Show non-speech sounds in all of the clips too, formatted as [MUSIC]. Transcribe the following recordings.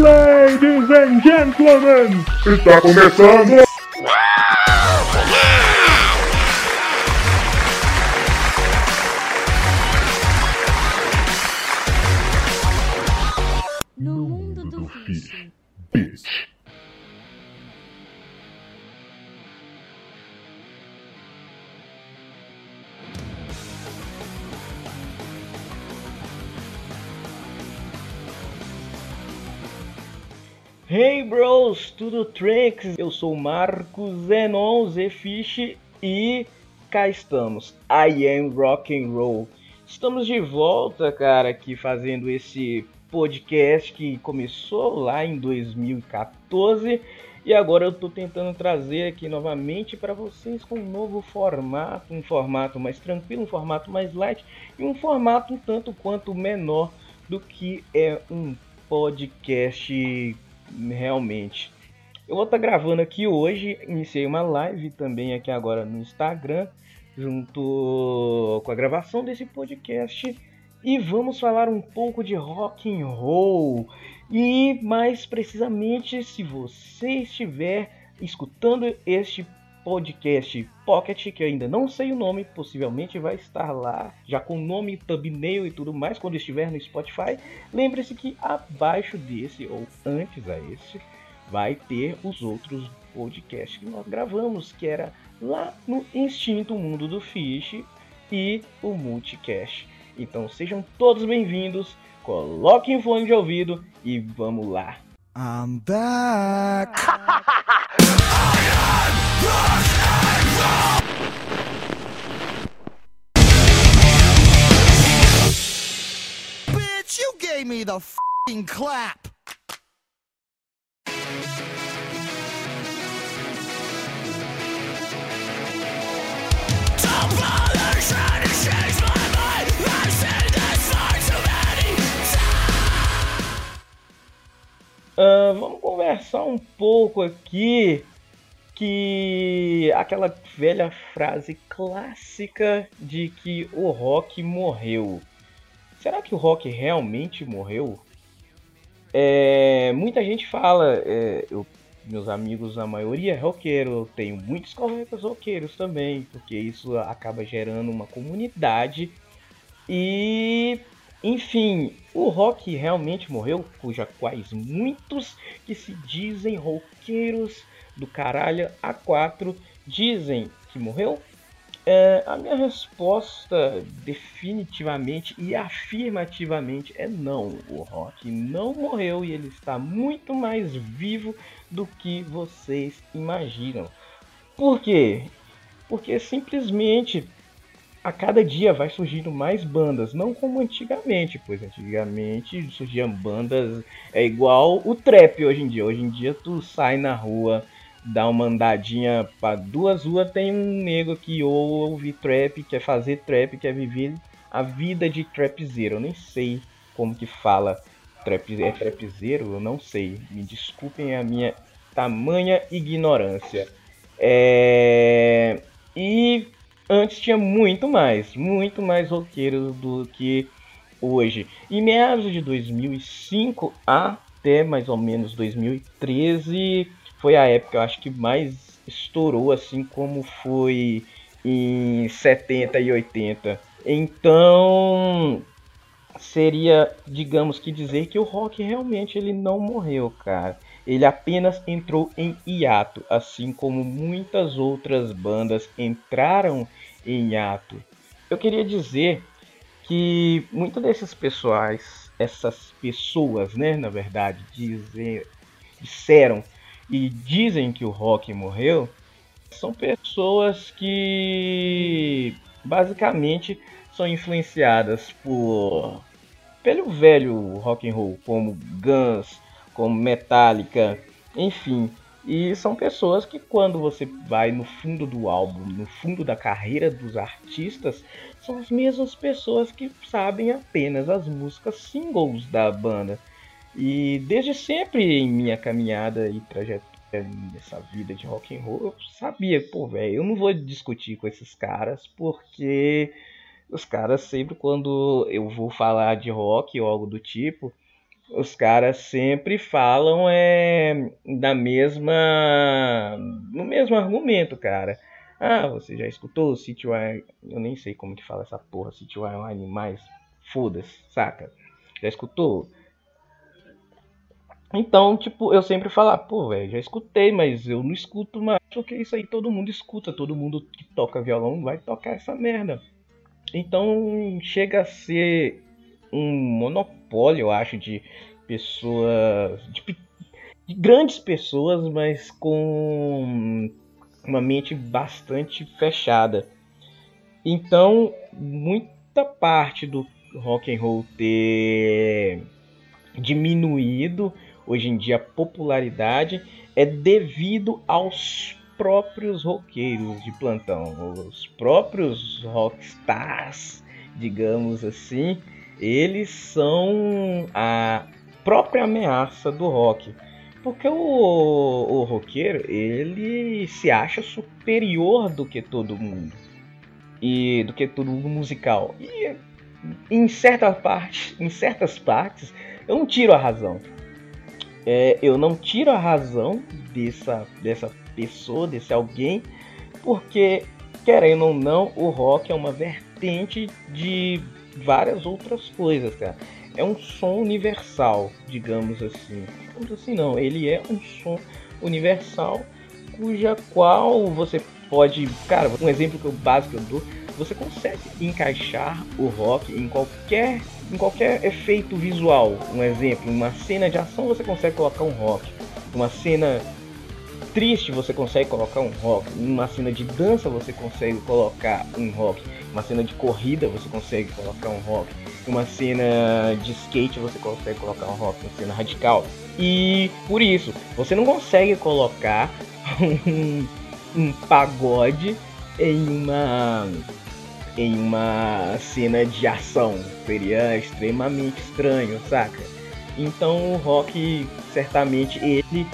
Ladies and gentlemen, está começando. Bros, tudo tranks? Eu sou Marcos Zenon Zefish e cá estamos. I am rock and roll. Estamos de volta, cara, aqui fazendo esse podcast que começou lá em 2014 e agora eu tô tentando trazer aqui novamente para vocês com um novo formato, um formato mais tranquilo, um formato mais light e um formato um tanto quanto menor do que é um podcast realmente. Eu vou estar gravando aqui hoje, iniciei uma live também aqui agora no Instagram, junto com a gravação desse podcast e vamos falar um pouco de rock and roll. E mais precisamente, se você estiver escutando este podcast Pocket, que eu ainda não sei o nome, possivelmente vai estar lá, já com nome, thumbnail e tudo mais, quando estiver no Spotify. Lembre-se que abaixo desse, ou antes a esse, vai ter os outros podcasts que nós gravamos, que era lá no Instinto Mundo do Fish e o Multicast. Então sejam todos bem-vindos, coloquem o fone de ouvido e vamos lá. I'm back. [LAUGHS] Clap. Ah, vamos conversar um pouco aqui que aquela velha frase clássica de que o rock morreu. Será que o rock realmente morreu? É, muita gente fala, é, eu- meus amigos, a maioria é roqueiro, eu tenho muitos colegas roqueiros também, porque isso acaba gerando uma comunidade e enfim, o rock realmente morreu, cuja quais muitos que se dizem roqueiros do caralho A4 dizem que morreu? É, a minha resposta definitivamente e afirmativamente é não. O rock não morreu e ele está muito mais vivo do que vocês imaginam. Por quê? Porque simplesmente a cada dia vai surgindo mais bandas, não como antigamente, pois antigamente surgiam bandas é igual o trap hoje em dia. Hoje em dia tu sai na rua, dá uma andadinha para duas ruas, tem um nego que ouve trap, quer fazer trap, quer viver a vida de trapzeiro. Eu nem sei como que fala trap, é trapzeiro, eu não sei. Me desculpem a minha tamanha ignorância. É... E antes tinha muito mais, muito mais roqueiros do que hoje. Em meados de 2005 até mais ou menos 2013 foi a época, eu acho que mais estourou, assim como foi em 70 e 80. Então seria, digamos que dizer que o rock realmente ele não morreu, cara. Ele apenas entrou em hiato, assim como muitas outras bandas entraram em hiato. Eu queria dizer que muitos desses pessoais, essas pessoas, né, na verdade, dizem, disseram e dizem que o rock morreu, são pessoas que basicamente são influenciadas por pelo velho rock and roll, como Guns, como Metallica, enfim. E são pessoas que quando você vai no fundo do álbum, no fundo da carreira dos artistas, são as mesmas pessoas que sabem apenas as músicas singles da banda. E desde sempre em minha caminhada e trajetória nessa vida de rock and roll, eu sabia, pô, velho, eu não vou discutir com esses caras porque os caras sempre quando eu vou falar de rock ou algo do tipo, os caras sempre falam é da mesma no mesmo argumento, cara. Ah, você já escutou o City Wine? Eu nem sei como que fala essa porra, City Wine mais foda-se, saca? Já escutou? Então, tipo, eu sempre falo, ah, pô, velho, já escutei, mas eu não escuto mais, porque isso aí todo mundo escuta, todo mundo que toca violão vai tocar essa merda. Então, chega a ser um monopólio, eu acho, de pessoas, de, de grandes pessoas, mas com uma mente bastante fechada. Então, muita parte do rock and roll ter diminuído hoje em dia popularidade é devido aos próprios roqueiros de plantão, os próprios rockstars, digamos assim, eles são a própria ameaça do rock. Porque o, o roqueiro, ele se acha superior do que todo mundo. E do que todo mundo musical. E em certa parte, em certas partes, eu não tiro a razão. É, eu não tiro a razão dessa, dessa pessoa, desse alguém, porque, querendo ou não, o rock é uma vertente de várias outras coisas, cara. É um som universal, digamos assim. Digamos assim, não. Ele é um som universal cuja qual você pode, cara, um exemplo que eu básico eu dou, você consegue encaixar o rock em qualquer em qualquer efeito visual. Um exemplo, uma cena de ação você consegue colocar um rock. Uma cena triste você consegue colocar um rock. Uma cena de dança você consegue colocar um rock. Uma cena de corrida você consegue colocar um rock. Uma cena de skate você consegue colocar um rock, uma cena radical. E por isso, você não consegue colocar [LAUGHS] um, um pagode em uma em uma cena de ação. Seria extremamente estranho, saca? Então o rock certamente ele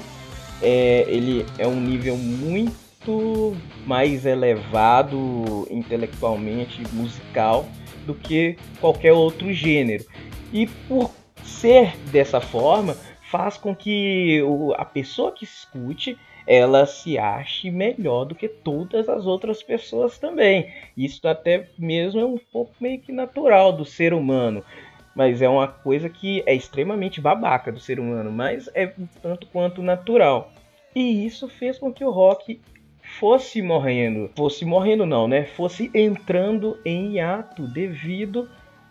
é, ele é um nível muito mais elevado intelectualmente, musical, do que qualquer outro gênero. E por ser dessa forma, faz com que a pessoa que escute ela se ache melhor do que todas as outras pessoas também. Isso até mesmo é um pouco meio que natural do ser humano. Mas é uma coisa que é extremamente babaca do ser humano, mas é tanto quanto natural. E isso fez com que o rock fosse morrendo. Fosse morrendo não, né? Fosse entrando em hiato devido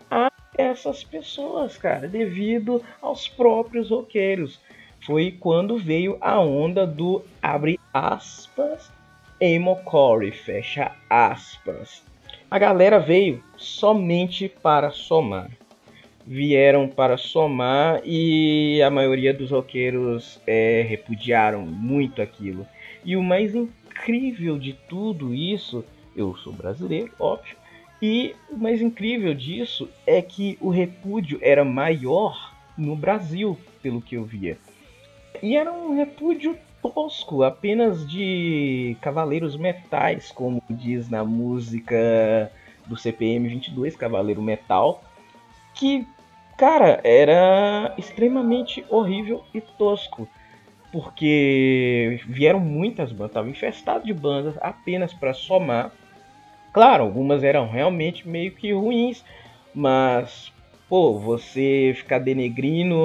a essas pessoas, cara, devido aos próprios roqueiros foi quando veio a onda do abre aspas emo core, fecha aspas. A galera veio somente para somar. Vieram para somar e a maioria dos roqueiros é, repudiaram muito aquilo. E o mais incrível de tudo isso, eu sou brasileiro, óbvio, e o mais incrível disso é que o repúdio era maior no Brasil, pelo que eu via. E era um repúdio tosco, apenas de cavaleiros metais, como diz na música do CPM 22, Cavaleiro Metal, que, cara, era extremamente horrível e tosco. Porque vieram muitas bandas, estava infestado de bandas apenas para somar. Claro, algumas eram realmente meio que ruins, mas pô, você ficar denegrindo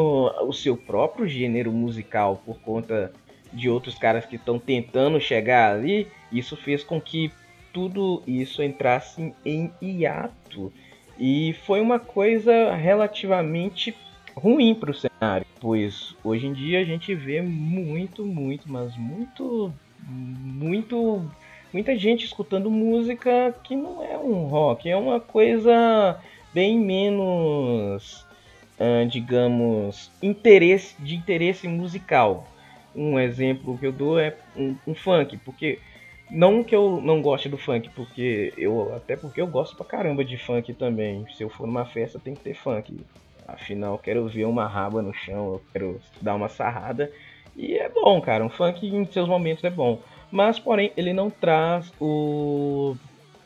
o seu próprio gênero musical por conta de outros caras que estão tentando chegar ali, isso fez com que tudo isso entrasse em hiato. E foi uma coisa relativamente ruim para o cenário, pois hoje em dia a gente vê muito, muito, mas muito, muito, muita gente escutando música que não é um rock, é uma coisa bem menos, uh, digamos, interesse de interesse musical. Um exemplo que eu dou é um, um, funk, porque não que eu não goste do funk, porque eu até porque eu gosto pra caramba de funk também. Se eu for numa festa tem que ter funk. Afinal, quero ver uma raba no chão, eu quero dar uma sarrada. E é bom, cara. Um funk em seus momentos é bom. Mas, porém, ele não traz o.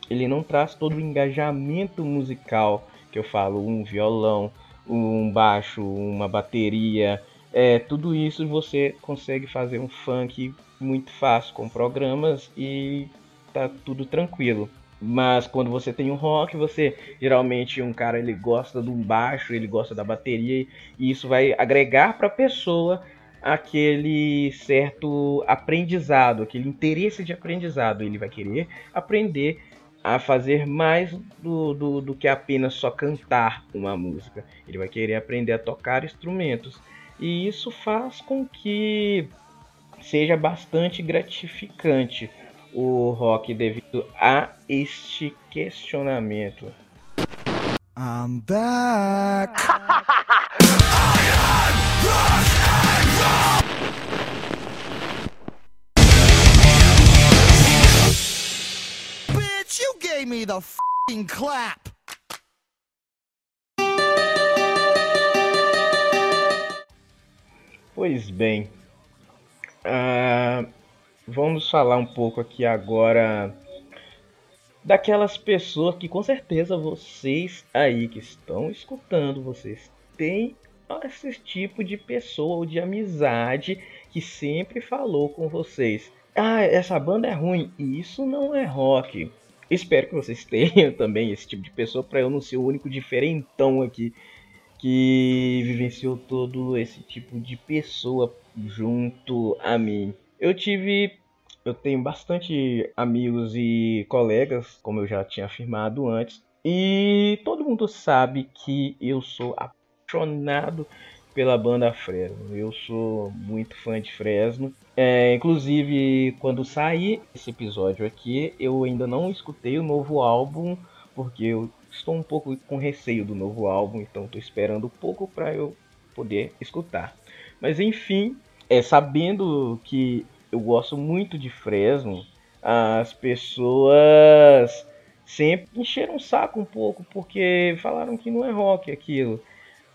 Ele não traz todo o engajamento musical que eu falo, um violão, um baixo, uma bateria, é, tudo isso você consegue fazer um funk muito fácil com programas e tá tudo tranquilo. Mas quando você tem um rock, você geralmente um cara ele gosta do baixo, ele gosta da bateria e isso vai agregar para a pessoa aquele certo aprendizado, aquele interesse de aprendizado. Ele vai querer aprender a fazer mais do, do, do que apenas só cantar uma música. Ele vai querer aprender a tocar instrumentos. E isso faz com que seja bastante gratificante o rock devido a este questionamento. I'm back. [LAUGHS] You gave me the fing clap. Pois bem, ah, vamos falar um pouco aqui agora daquelas pessoas que com certeza vocês aí que estão escutando, vocês têm esse tipo de pessoa ou de amizade que sempre falou com vocês. Ah, essa banda é ruim. Isso não é rock. Espero que vocês [LAUGHS] tenham também esse tipo de pessoa para eu não ser o único diferentão aqui que vivenciou todo esse tipo de pessoa junto a mim. Eu tive eu tenho bastante amigos e colegas, como eu já tinha afirmado antes, e todo mundo sabe que eu sou apaixonado pela banda Fresno. Eu sou muito fã de Fresno. É, inclusive, quando sair esse episódio aqui, eu ainda não escutei o novo álbum, porque eu estou um pouco com receio do novo álbum, então estou esperando um pouco para eu poder escutar. Mas enfim, é, sabendo que eu gosto muito de Fresno, as pessoas sempre encheram o saco um pouco porque falaram que não é rock aquilo.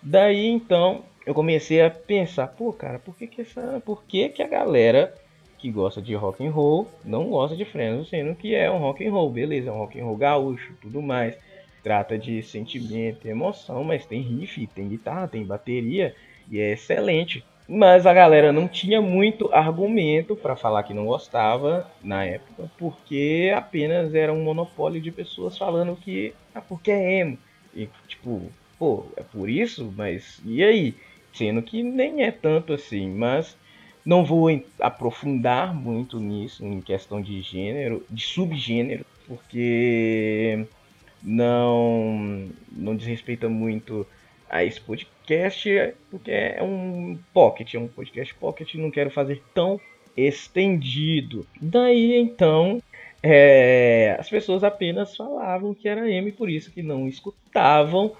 Daí então eu comecei a pensar, pô, cara, por que que essa, por que que a galera que gosta de rock and roll não gosta de Fresno, sendo que é um rock and roll, beleza, é um rock and roll gaúcho, tudo mais. Trata de sentimento emoção, mas tem riff, tem guitarra, tem bateria e é excelente. Mas a galera não tinha muito argumento para falar que não gostava na época, porque apenas era um monopólio de pessoas falando que ah, porque é emo. E tipo, pô, é por isso? Mas e aí? Sendo que nem é tanto assim, mas não vou aprofundar muito nisso, em questão de gênero, de subgênero, porque não, não desrespeita muito a esse podcast, porque é um pocket, é um podcast pocket, não quero fazer tão estendido. Daí então, é, as pessoas apenas falavam que era M, por isso que não escutavam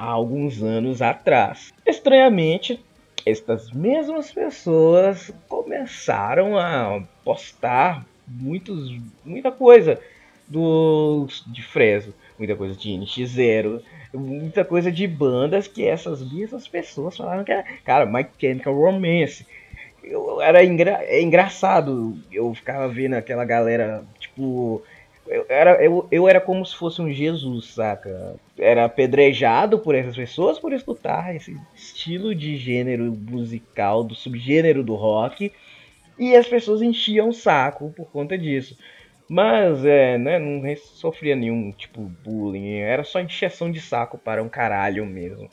há alguns anos atrás. Estranhamente, estas mesmas pessoas começaram a postar muitos, muita coisa do, de Fresno, muita coisa de NX0, muita coisa de bandas que essas mesmas pessoas falaram que era, cara, My Chemical Romance. Eu, era engra, é engraçado, eu ficava vendo aquela galera, tipo, eu era, eu, eu era como se fosse um Jesus, saca? Era apedrejado por essas pessoas por escutar esse estilo de gênero musical, do subgênero do rock, e as pessoas enchiam o saco por conta disso. Mas é, né, não sofria nenhum tipo bullying, era só encheção de saco para um caralho mesmo.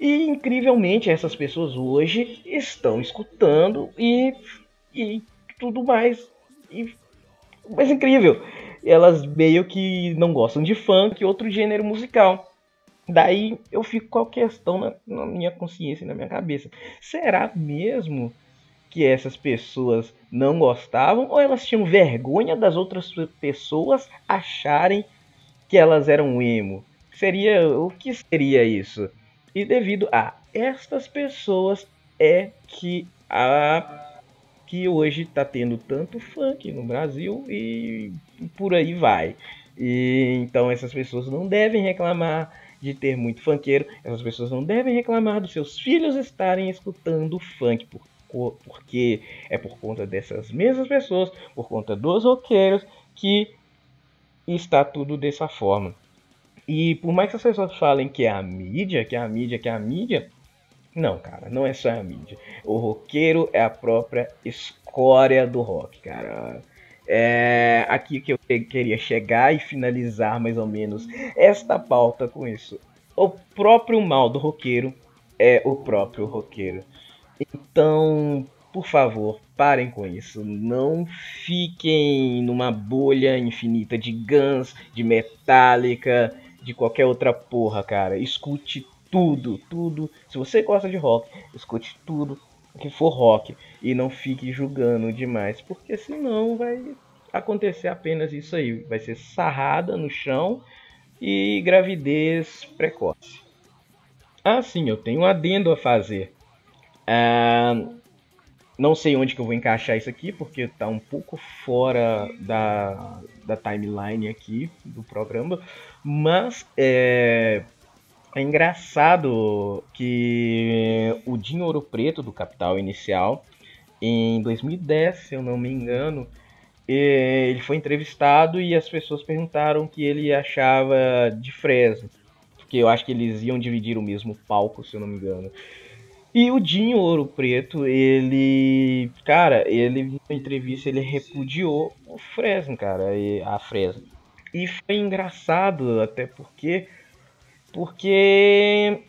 E incrivelmente essas pessoas hoje estão escutando e, e tudo mais. E, mas incrível elas meio que não gostam de funk, outro gênero musical. Daí eu fico com a questão na, na minha consciência, na minha cabeça. Será mesmo que essas pessoas não gostavam ou elas tinham vergonha das outras pessoas acharem que elas eram emo? Seria o que seria isso? E devido a estas pessoas é que a que hoje está tendo tanto funk no Brasil e por aí vai. E então essas pessoas não devem reclamar de ter muito funkeiro, essas pessoas não devem reclamar dos seus filhos estarem escutando funk, por, porque é por conta dessas mesmas pessoas, por conta dos roqueiros, que está tudo dessa forma. E por mais que as pessoas falem que é a mídia, que é a mídia, que é a mídia, não, cara, não é só a mídia. O roqueiro é a própria escória do rock, cara. É aqui que eu queria chegar e finalizar mais ou menos esta pauta com isso. O próprio mal do roqueiro é o próprio roqueiro. Então, por favor, parem com isso. Não fiquem numa bolha infinita de Guns, de Metallica, de qualquer outra porra, cara. Escute tudo, tudo. Se você gosta de rock, escute tudo que for rock e não fique julgando demais, porque senão vai acontecer apenas isso aí, vai ser sarrada no chão e gravidez precoce. Ah, sim, eu tenho um adendo a fazer. Ah, não sei onde que eu vou encaixar isso aqui, porque está um pouco fora da, da timeline aqui do programa, mas é, é engraçado que o Dinho Ouro Preto do Capital Inicial, em 2010, se eu não me engano, ele foi entrevistado e as pessoas perguntaram o que ele achava de Fresno. Porque eu acho que eles iam dividir o mesmo palco, se eu não me engano. E o Dinho Ouro Preto, ele. Cara, ele na entrevista ele repudiou o Fresno, cara, a Fresno. E foi engraçado, até porque porque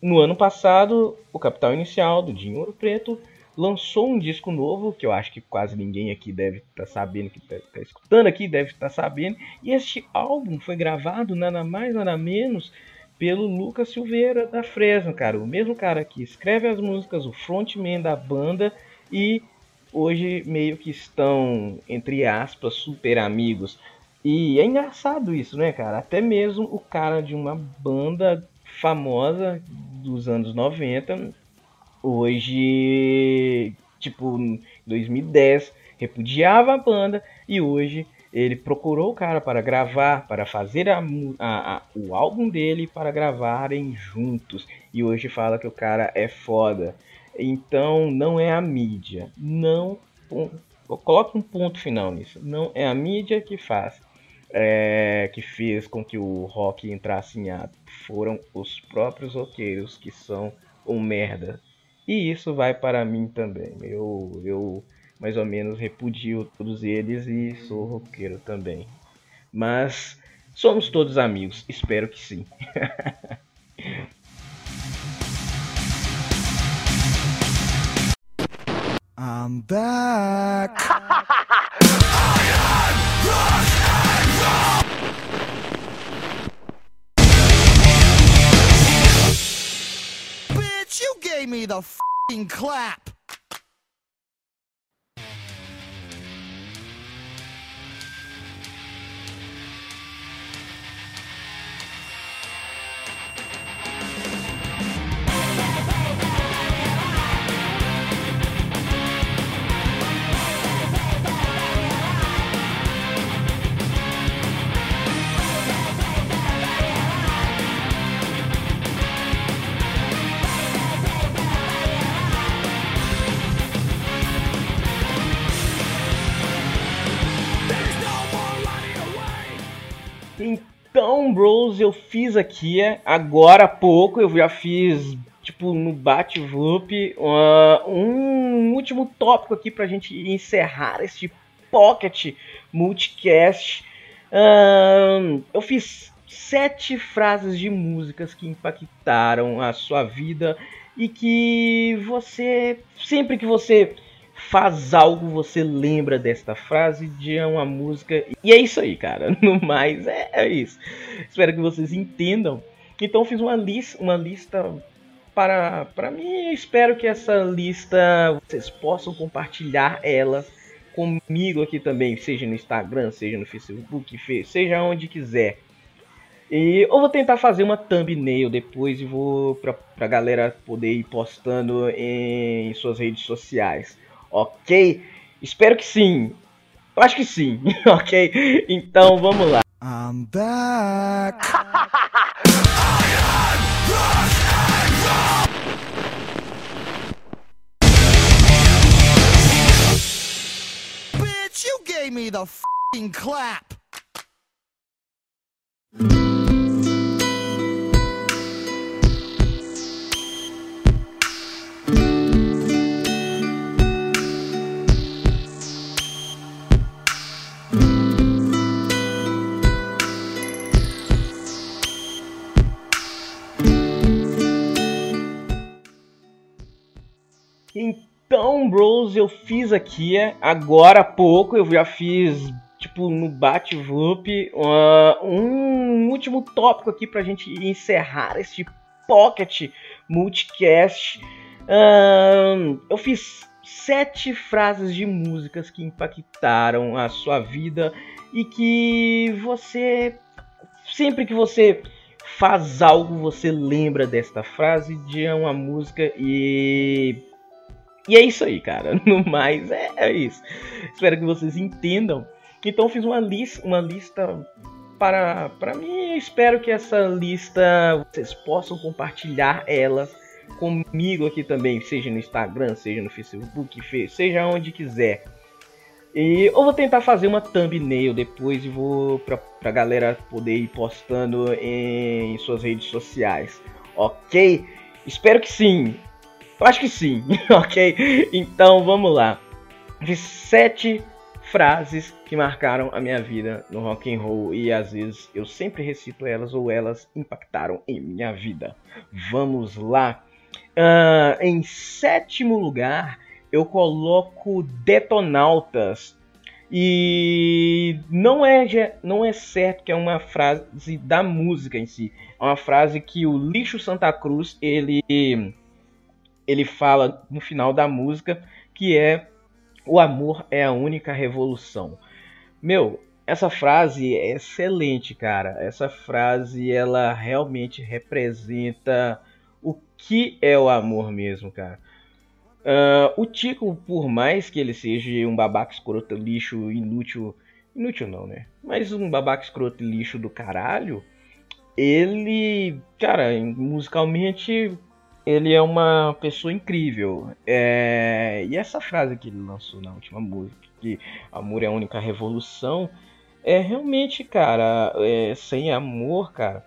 no ano passado o Capital Inicial do Dinho Ouro Preto lançou um disco novo, que eu acho que quase ninguém aqui deve estar tá sabendo, que está tá escutando aqui deve estar tá sabendo. E este álbum foi gravado nada mais nada menos pelo Lucas Silveira da Fresno, cara. O mesmo cara que escreve as músicas, o frontman da banda e hoje meio que estão, entre aspas, super amigos. E é engraçado isso, né, cara? Até mesmo o cara de uma banda famosa dos anos 90, hoje, tipo, 2010, repudiava a banda e hoje ele procurou o cara para gravar, para fazer a, a, a, o álbum dele para gravarem juntos. E hoje fala que o cara é foda. Então não é a mídia. Não. Coloque um ponto final nisso. Não é a mídia que faz é, que fez com que o rock entrasse em ato foram os próprios roqueiros que são um merda. E isso vai para mim também. Eu, eu mais ou menos repudio todos eles e sou roqueiro também. Mas somos todos amigos, espero que sim. [LAUGHS] I'm back. [LAUGHS] gave me the f***ing clap. Bros, eu fiz aqui agora há pouco, eu já fiz tipo no bate-vup uh, um último tópico aqui pra gente encerrar este pocket multicast. Uh, eu fiz sete frases de músicas que impactaram a sua vida e que você sempre que você faz algo, você lembra desta frase de uma música. E é isso aí, cara. [LAUGHS] No mais, é, é isso. Espero que vocês entendam. Então fiz uma lista, uma lista para, para mim. Espero que essa lista vocês possam compartilhar ela comigo aqui também, seja no Instagram, seja no Facebook, seja onde quiser. E eu vou tentar fazer uma thumbnail depois e vou pra, pra galera poder ir postando em suas redes sociais ok? Espero que sim. Eu acho que sim, [LAUGHS] ok? Então vamos lá. I'm back. Bitch, you gave me the clap. Então, bros, eu fiz aqui agora há pouco, eu já fiz tipo no bate-loop uh, um último tópico aqui pra gente encerrar este pocket multicast. Uh, eu fiz sete frases de músicas que impactaram a sua vida e que você sempre que você faz algo você lembra desta frase de uma música e e é isso aí, cara. [LAUGHS] No mais, é, é isso. Espero que vocês entendam. Então, fiz uma, lista, uma lista para, para mim. Espero que essa lista vocês possam compartilhar ela comigo aqui também, seja no Instagram, seja no Facebook, seja onde quiser. E eu vou tentar fazer uma thumbnail depois e vou pra, pra galera poder ir postando em suas redes sociais. Ok? Espero que sim. Eu acho que sim, [LAUGHS] ok? Então vamos lá. De sete frases que marcaram a minha vida no rock and roll e às vezes eu sempre recito elas ou elas impactaram em minha vida. Vamos lá. Uh, em sétimo lugar, eu coloco Detonautas. E não é, não é certo que é uma frase da música em si. É uma frase que o Lixo Santa Cruz ele ele fala no final da música que é o amor é a única revolução. Meu, essa frase é excelente, cara. Essa frase ela realmente representa o que é o amor mesmo, cara. Uh, o Tico, por mais que ele seja um babaca escroto lixo inútil, inútil não, né? Mas um babaca escroto lixo do caralho, ele, cara, musicalmente ele é uma pessoa incrível. É... E essa frase que ele lançou na última música, que amor é a única revolução, é realmente, cara, é... sem amor, cara,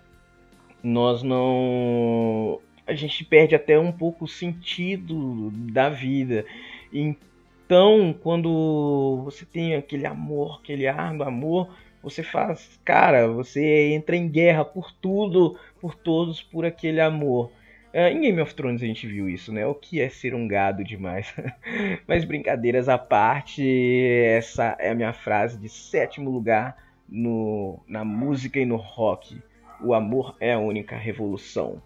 nós não. A gente perde até um pouco o sentido da vida. Então, quando você tem aquele amor, aquele ar do amor, você faz, cara, você entra em guerra por tudo, por todos, por aquele amor. Uh, em Game of Thrones a gente viu isso, né? O que é ser um gado demais. [LAUGHS] Mas brincadeiras à parte, essa é a minha frase de sétimo lugar no, na música e no rock. O amor é a única revolução.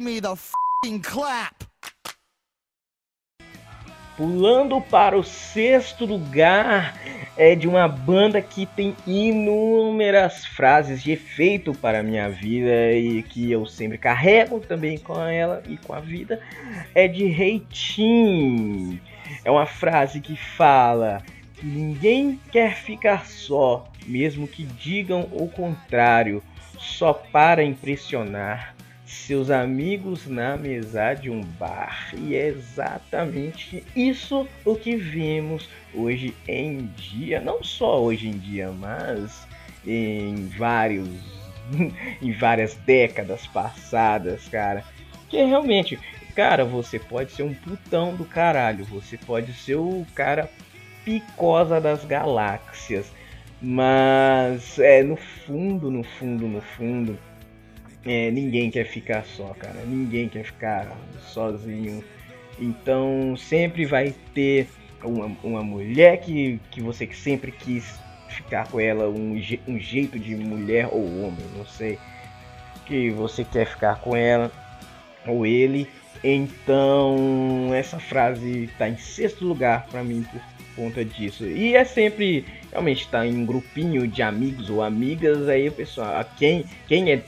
Me the clap. Pulando para o sexto lugar é de uma banda que tem inúmeras frases de efeito para a minha vida e que eu sempre carrego também com ela e com a vida. É de Reitin. É uma frase que fala que ninguém quer ficar só, mesmo que digam o contrário, só para impressionar seus amigos na mesa de um bar. E é exatamente isso o que vemos hoje em dia, não só hoje em dia, mas em vários [LAUGHS] em várias décadas passadas, cara. Que realmente, cara, você pode ser um putão do caralho, você pode ser o cara picosa das galáxias, mas é no fundo, no fundo, no fundo, é, ninguém quer ficar só, cara. Ninguém quer ficar sozinho. Então sempre vai ter uma, uma mulher que, que você sempre quis ficar com ela, um, um jeito de mulher ou homem, não sei. Que você quer ficar com ela ou ele. Então essa frase está em sexto lugar para mim por conta disso. E é sempre realmente está em um grupinho de amigos ou amigas aí, pessoal. Quem quem é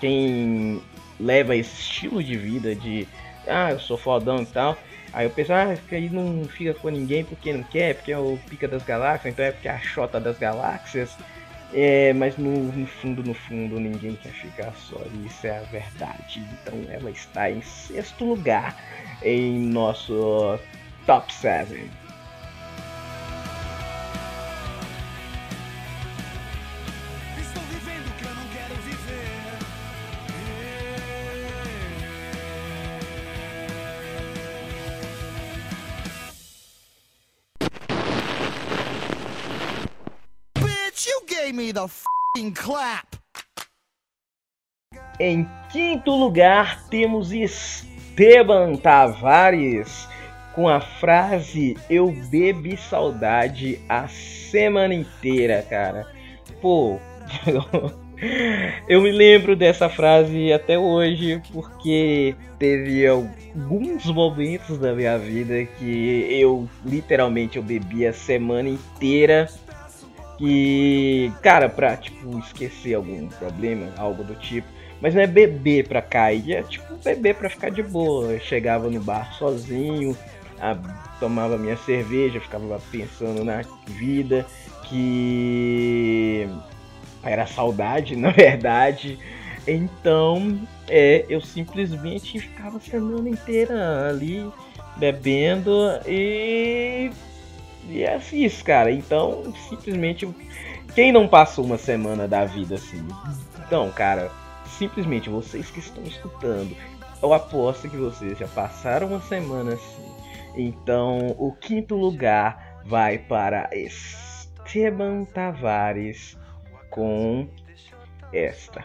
quem leva esse estilo de vida de ah, eu sou fodão e tal. Aí o pessoal, ah, que aí não fica com ninguém porque não quer, porque é o pica das galáxias, então é porque é a chota das galáxias. É, mas no, no, fundo, no fundo, ninguém quer ficar só. Isso é a verdade. Então ela está em sexto lugar em nosso top 7. The f***ing clap. Em quinto lugar, temos Esteban Tavares com a frase Eu bebi saudade a semana inteira, cara. Pô, [LAUGHS] eu me lembro dessa frase até hoje porque teve alguns momentos da minha vida que eu literalmente eu bebi a semana inteira e cara, pra tipo esquecer algum problema, algo do tipo. Mas não é beber pra cair, é tipo beber pra ficar de boa. Eu chegava no bar sozinho, a, tomava minha cerveja, ficava pensando na vida, que era saudade, [LAUGHS] na verdade. Então, é, eu simplesmente ficava a semana inteira ali bebendo e e é isso, cara. Então, simplesmente quem não passou uma semana da vida assim? Então, cara, simplesmente vocês que estão escutando, eu aposto que vocês já passaram uma semana assim. Então, o quinto lugar vai para Esteban Tavares com esta.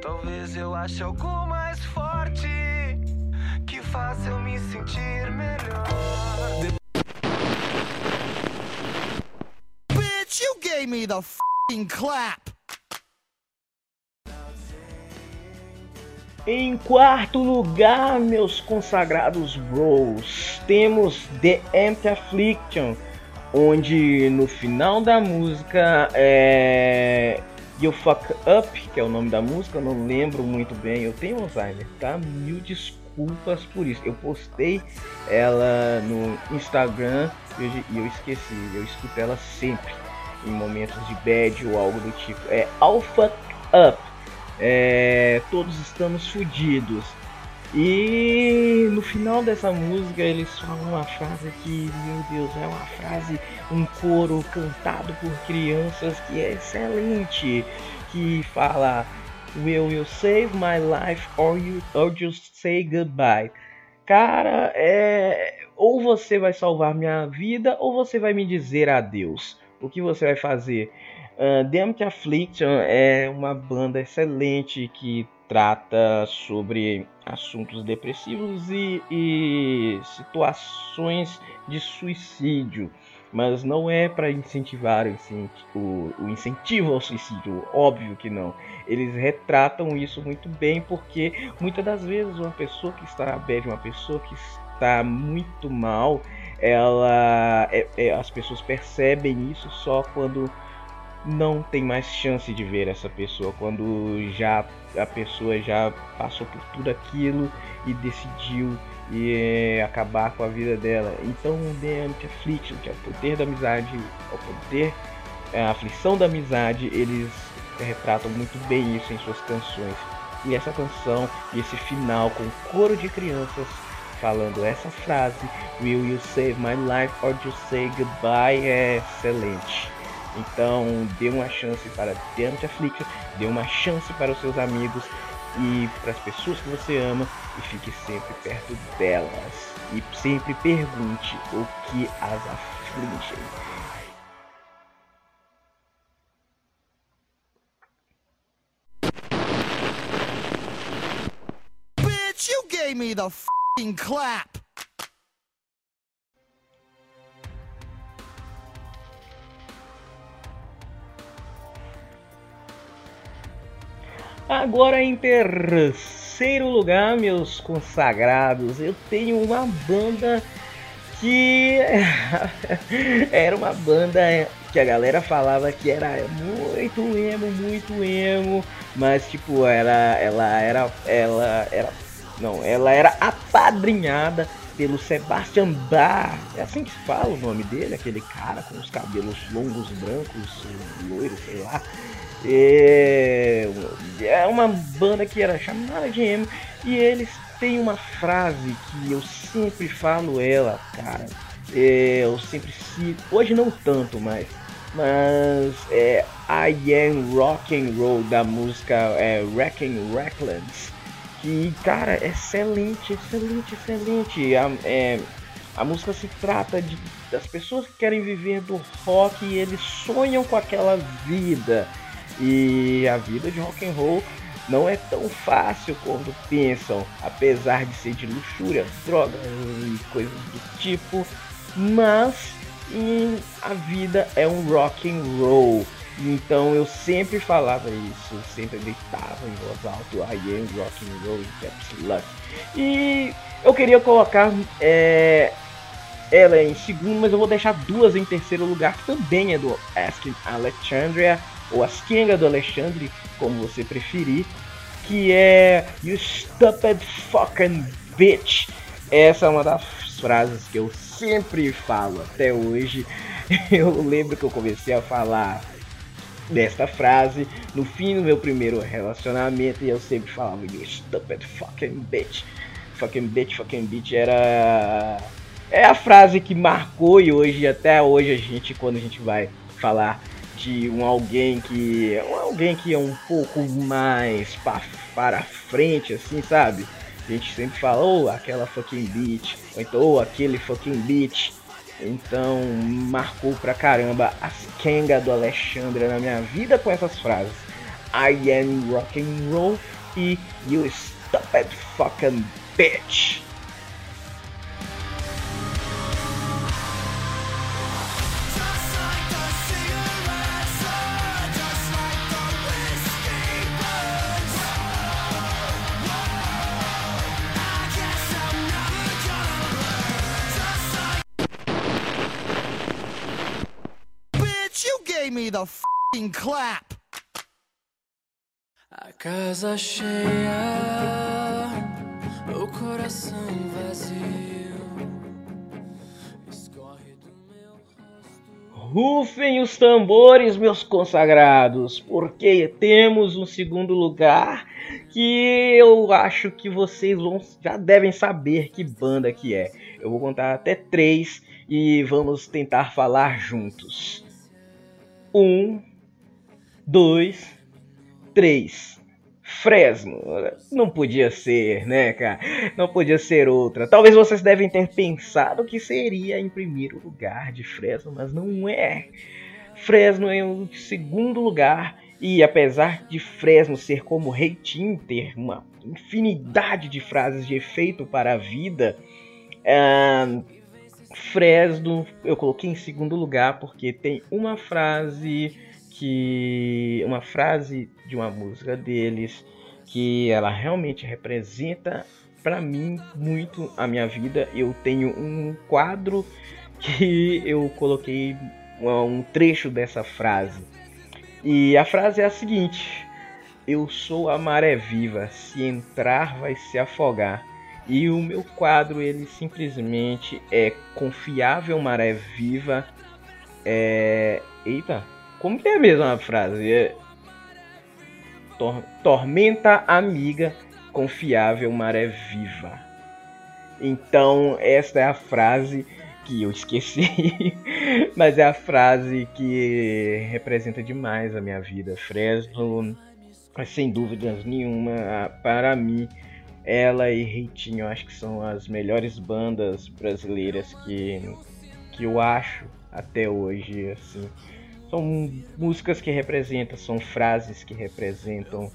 Talvez eu ache algo mais forte que faça eu me sentir melhor. Gave me the f***ing clap. Em quarto lugar, meus consagrados bros, temos The Empty Affliction, onde no final da música é You Fuck Up, que é o nome da música, eu não lembro muito bem, eu tenho Alzheimer, tá? Mil desculpas por isso. Eu postei ela no Instagram e eu esqueci, eu escuto ela sempre em momentos de bad ou algo do tipo. É All Fuck Up é, todos estamos fodidos. E no final dessa música eles falam uma frase que, meu Deus, é uma frase, um coro cantado por crianças que é excelente, que fala Will you save my life or you or just say goodbye? Cara, é ou você vai salvar minha vida ou você vai me dizer adeus. O que você vai fazer? Uh, The Empty Affliction é uma banda excelente que trata sobre assuntos depressivos e, e situações de suicídio, mas não é para incentivar o, o, incentivo ao suicídio, óbvio que não. Eles retratam isso muito bem porque muitas das vezes uma pessoa que está bad, uma pessoa que está muito mal, ela, é, é, as pessoas percebem isso só quando não tem mais chance de ver essa pessoa quando já a pessoa já passou por tudo aquilo e decidiu e, é, acabar com a vida dela. Então, The Anti-Affliction, que é o poder da amizade, o poder, é, a aflição da amizade, eles retratam muito bem isso em suas canções. E essa canção e esse final com coro de crianças falando essa frase, Will you save my life or just say goodbye? É excelente. Então, dê uma chance para Dante Affliction, dê uma chance para os seus amigos e para as pessoas que você ama e fique sempre perto delas. E sempre pergunte o que as aflige. Bitch, you me the clap. Agora em terceiro lugar, meus consagrados, eu tenho uma banda que [LAUGHS] era uma banda que a galera falava que era muito emo, muito emo, mas tipo, era ela era ela era não, ela era apadrinhada pelo Sebastian Bach. É assim que fala o nome dele, aquele cara com os cabelos longos, brancos, loiros, sei lá. É, é uma banda que era chamada de emo e eles têm uma frase que eu sempre falo ela, cara. É, eu sempre cito, hoje não tanto mais, mas é I Am Rock and Roll da música é, Wrecking Recklands que cara excelente, excelente, excelente. A, é, A música se trata de, das pessoas que querem viver do rock e eles sonham com aquela vida. E a vida de rock and roll não é tão fácil quanto pensam, apesar de ser de luxúria, drogas e coisas do tipo, mas a vida é um rock and roll. Então eu sempre falava isso, sempre gritava em voz alta, I am rock and roll, caps lock. E eu queria colocar é, ela em segundo, mas eu vou deixar duas em terceiro lugar, que também é do Asking Alexandria, ou Askenga do Alexandre, como você preferir, que é You Stupid Fucking Bitch. Essa é uma das frases que eu sempre falo até hoje. [LAUGHS] Eu lembro que eu comecei a falar desta frase no fim do meu primeiro relacionamento e eu sempre falava You stupid fucking bitch. Fucking bitch, fucking bitch era é a frase que marcou e hoje até hoje a gente quando a gente vai falar de um alguém que um alguém que é um pouco mais pra, para frente assim, sabe? A gente sempre fala, oh, aquela fucking bitch, ou então, oh, aquele fucking bitch. Então, marcou pra caramba a Kenga do Alexandre na minha vida com essas frases. I am rock and roll e you stupid fucking bitch. The f***ing clap. A casa cheia, o coração vazio. Escorre do meu rosto. Rufem os tambores, meus consagrados, porque temos um segundo lugar que eu acho que vocês vão, já devem saber que banda que é. Eu vou contar até três e vamos tentar falar juntos. Um, dois, três. Fresno. Não podia ser, né, cara? Não podia ser outra. Talvez vocês devem ter pensado que seria em primeiro lugar de Fresno, mas não é. Fresno é o segundo lugar e apesar de Fresno ser como Reitinho ter uma infinidade de frases de efeito para a vida, uh, Fresno eu coloquei em segundo lugar porque tem uma frase que uma frase de uma música deles que ela realmente representa para mim muito a minha vida. Eu tenho um quadro [LAUGHS] que eu coloquei um trecho dessa frase. E a frase é a seguinte: Eu sou a maré viva, se entrar vai se afogar. E o meu quadro, ele simplesmente é Confiável Maré Viva. É... Eita, como que é mesmo a frase? É... Tor Tormenta Amiga, Confiável Maré Viva. Então, esta é a frase que eu esqueci, [LAUGHS] mas é a frase que representa demais a minha vida. Fresno, sem dúvidas nenhuma, para mim ela e Reitinho, acho que são as melhores bandas brasileiras que, que eu acho até hoje, assim. São músicas que representam, são frases que representam,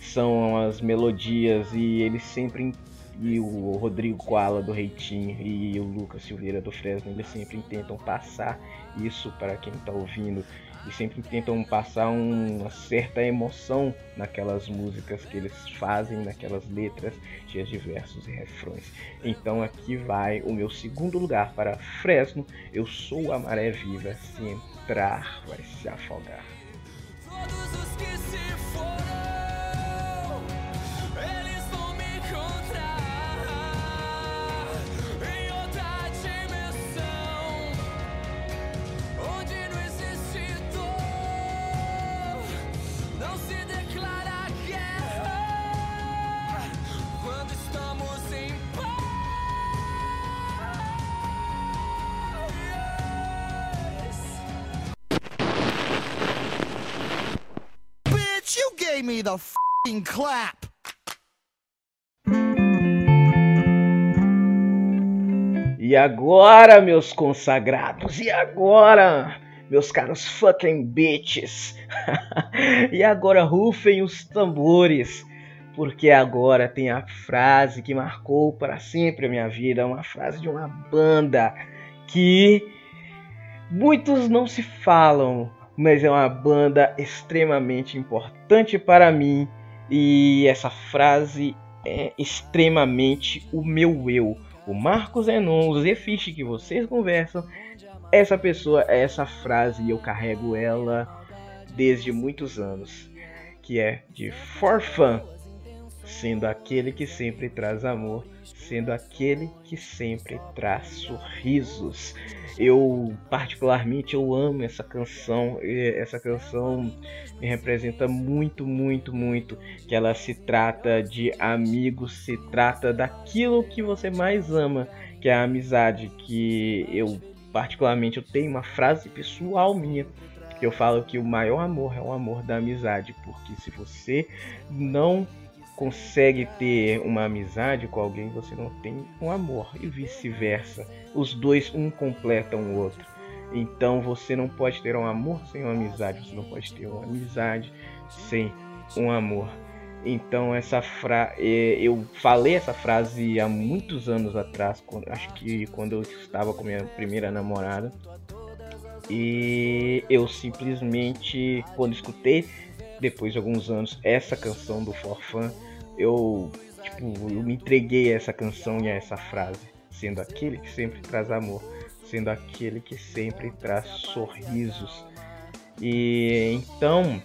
são as melodias e eles sempre e o Rodrigo Koala do Reitinho e o Lucas Silveira do Fresno, eles sempre tentam passar isso para quem está ouvindo e sempre tentam passar uma certa emoção naquelas músicas que eles fazem, naquelas letras, cheias de versos e refrões. Então aqui vai o meu segundo lugar para Fresno. Eu sou a maré viva, se entrar vai se afogar. Todos os que me the f***ing clap. E agora, meus consagrados? E agora, meus caros fucking bitches? [LAUGHS] e agora rufem os tambores, porque agora tem a frase que marcou para sempre a minha vida, uma frase de uma banda que muitos não se falam, mas é uma banda extremamente importante para mim e essa frase é extremamente o meu eu. O Marcos Enon, o Zefish que vocês conversam, essa pessoa, essa frase, e eu carrego ela desde muitos anos, que é de for fun, sendo aquele que sempre traz amor, sendo aquele que sempre traz sorrisos. Eu particularmente eu amo essa canção, essa canção me representa muito, muito, muito, que ela se trata de amigos, se trata daquilo que você mais ama, que é a amizade, que eu particularmente eu tenho uma frase pessoal minha que eu falo que o maior amor é o amor da amizade, porque se você não consegue ter uma amizade com alguém, você não tem um amor e vice-versa. Os dois um completam o outro. Então você não pode ter um amor sem uma amizade, você não pode ter uma amizade sem um amor. Então essa frase, é, eu falei essa frase há muitos anos atrás, acho que quando eu estava com minha primeira namorada. E eu simplesmente, quando escutei, depois de alguns anos, essa canção do Forfan, eu, tipo, eu me entreguei a essa canção e a essa frase, sendo aquele que sempre traz amor, sendo aquele que sempre traz sorrisos. E então,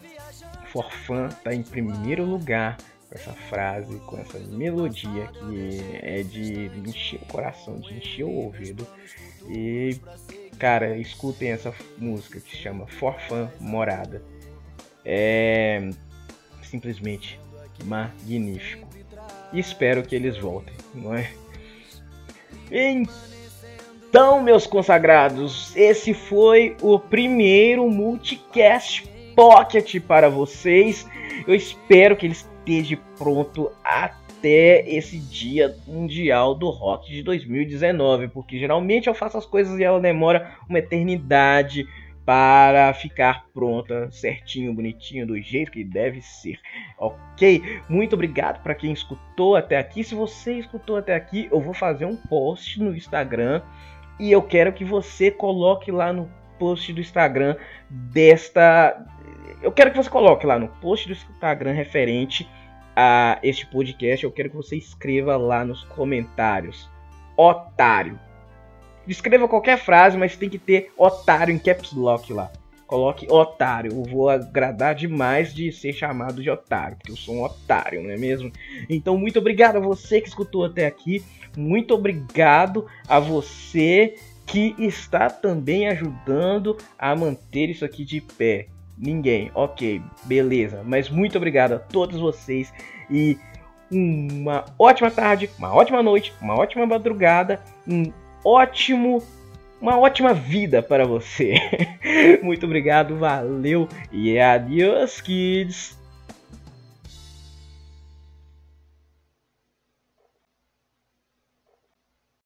Forfã está em primeiro lugar com essa frase, com essa melodia que é de encher o coração, de encher o ouvido. E cara, escutem essa música que se chama Forfã Morada. É simplesmente magnífico. Espero que eles voltem, não é? Então, meus consagrados, esse foi o primeiro multicast pocket para vocês. Eu espero que ele esteja pronto até esse dia mundial do rock de 2019, porque geralmente eu faço as coisas e ela demora uma eternidade para ficar pronta, certinho, bonitinho, do jeito que deve ser. Ok? Muito obrigado para quem escutou até aqui. Se você escutou até aqui, eu vou fazer um post no Instagram e eu quero que você coloque lá no post do Instagram desta. Eu quero que você coloque lá no post do Instagram referente a este podcast. Eu quero que você escreva lá nos comentários. Otário Escreva qualquer frase, mas tem que ter otário em caps lock lá. Coloque otário. Eu vou agradar demais de ser chamado de otário, porque eu sou um otário, não é mesmo? Então, muito obrigado a você que escutou até aqui. Muito obrigado a você que está também ajudando a manter isso aqui de pé. Ninguém, ok, beleza. Mas muito obrigado a todos vocês e uma ótima tarde, uma ótima noite, uma ótima madrugada, um ótimo, uma ótima vida para você. [LAUGHS] Muito obrigado, valeu e adiós, kids!